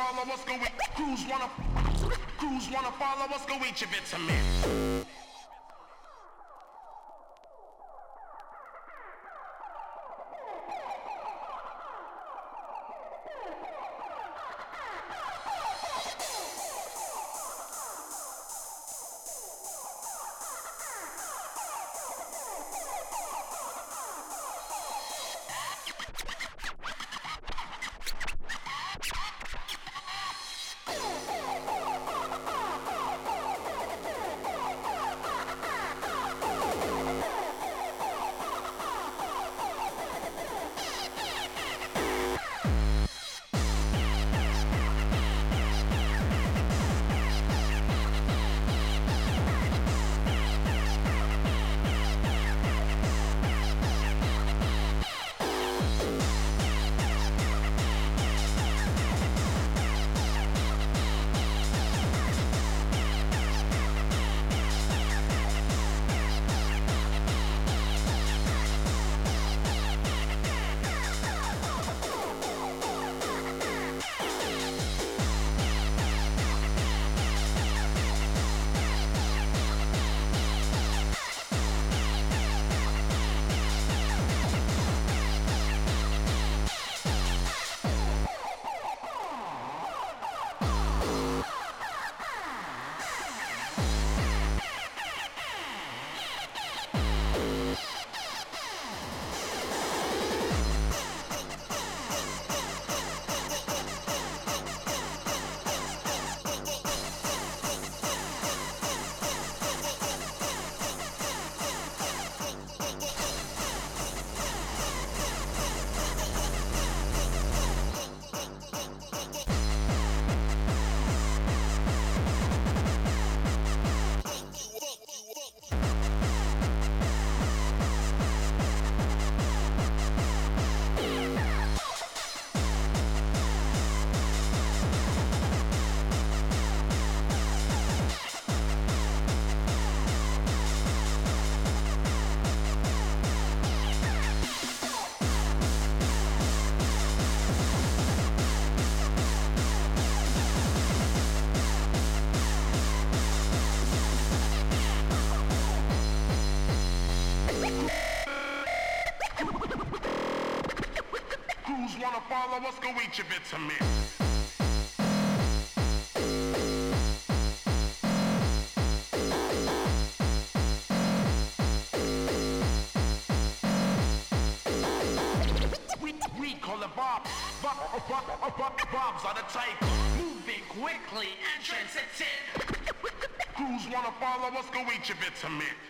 follow us, go eat. Crews wanna, crews wanna follow us, go eat your vitamins. Follow us, go eat your vitamins. Bob's on the taker. Moving quickly and transitive. Crews wanna follow us, go eat your vitamins.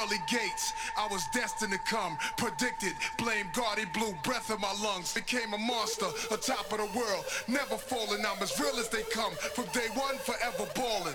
pearly gates. I was destined to come, predicted. Blame God, he blew breath in my lungs. Became a monster, a top of the world. Never falling, I'm as real as they come. From day one, forever balling.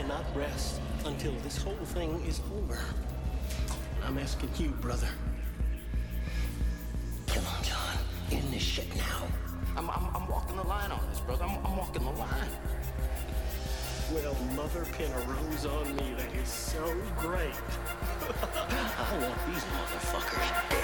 Cannot rest until this whole thing is over. I'm asking you, brother. Come on, John. End this shit now. I'm, I'm, I'm walking the line on this, brother. I'm, I'm walking the line. Well, mother pin a rose on me. That is so great. I want these motherfuckers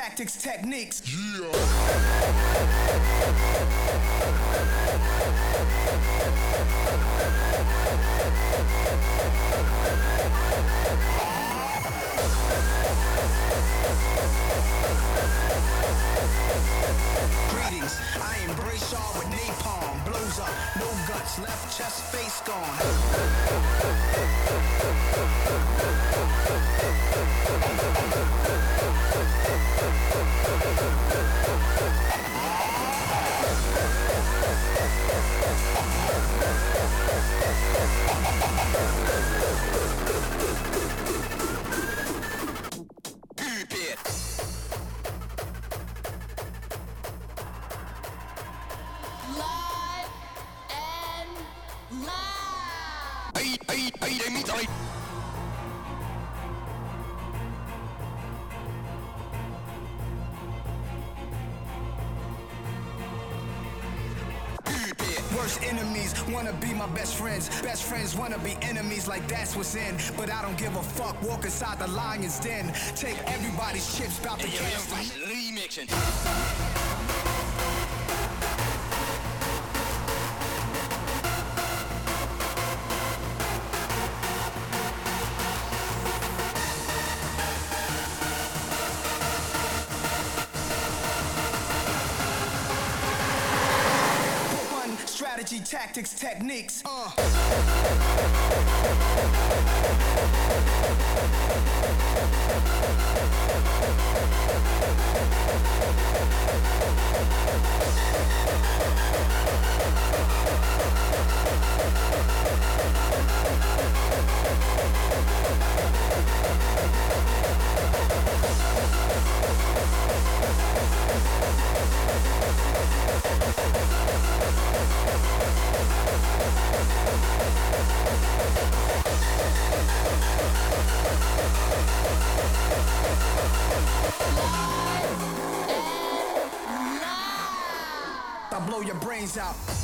tactics, techniques. My best friends. Best friends wanna be enemies, like that's what's in. But I don't give a fuck. Walk inside the lion's den. Take everybody's chips, bout to cast techniques. Your brains out.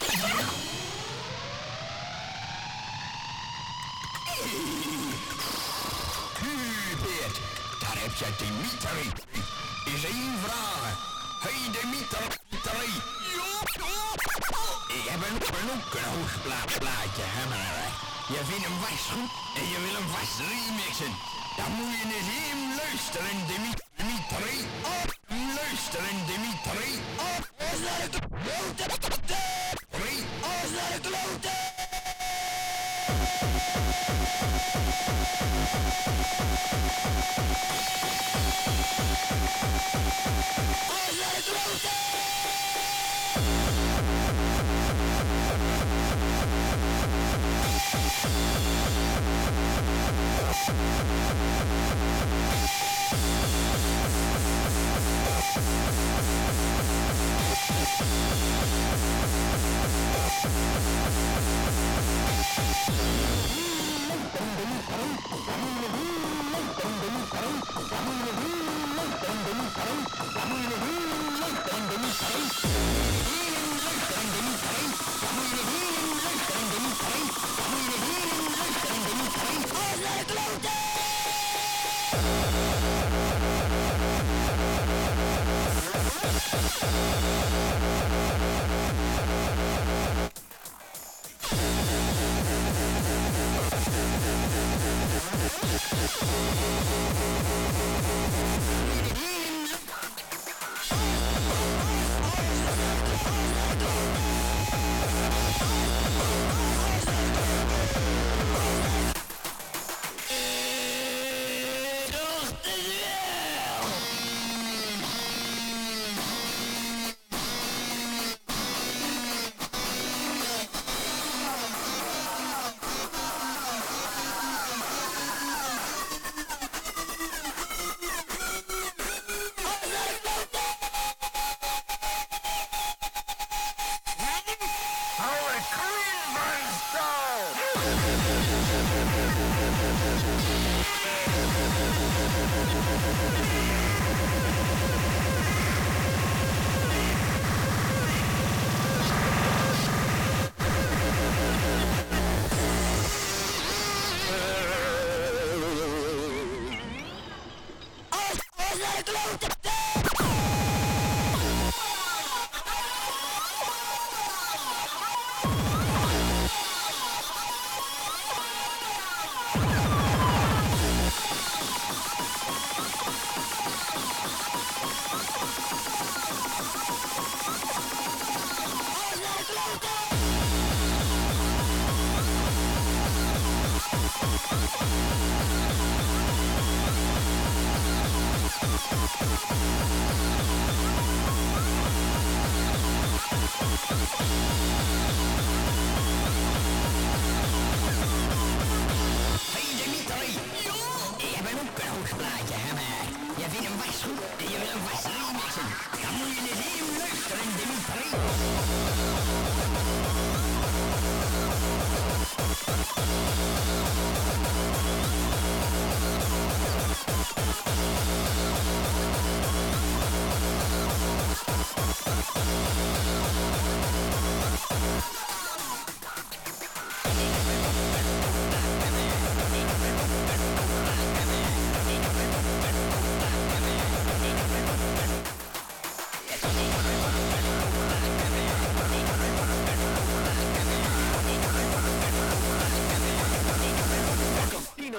Remixen. Hubert, daar heb je Dimitri. Is één vraag. Hey Dimitri. Ik heb een, een ook een hoog pla plaatje, hè maar. Je vindt hem vast goed en je wil hem vast remixen. Dan moet je eens even luisteren, Dimi- Dimitri. Luisteren, Dimitri. Op, klote. Dimitri. Are you ready to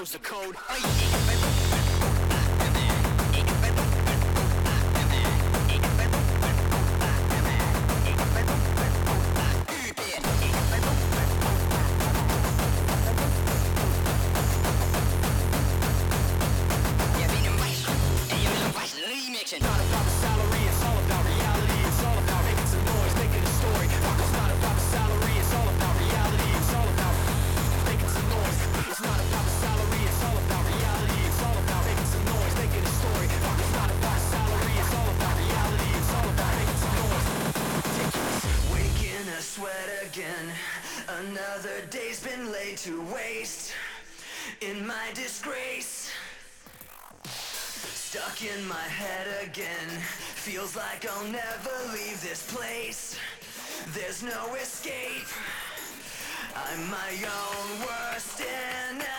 knows the code. Feels like I'll never leave this place. There's no escape. I'm my own worst enemy.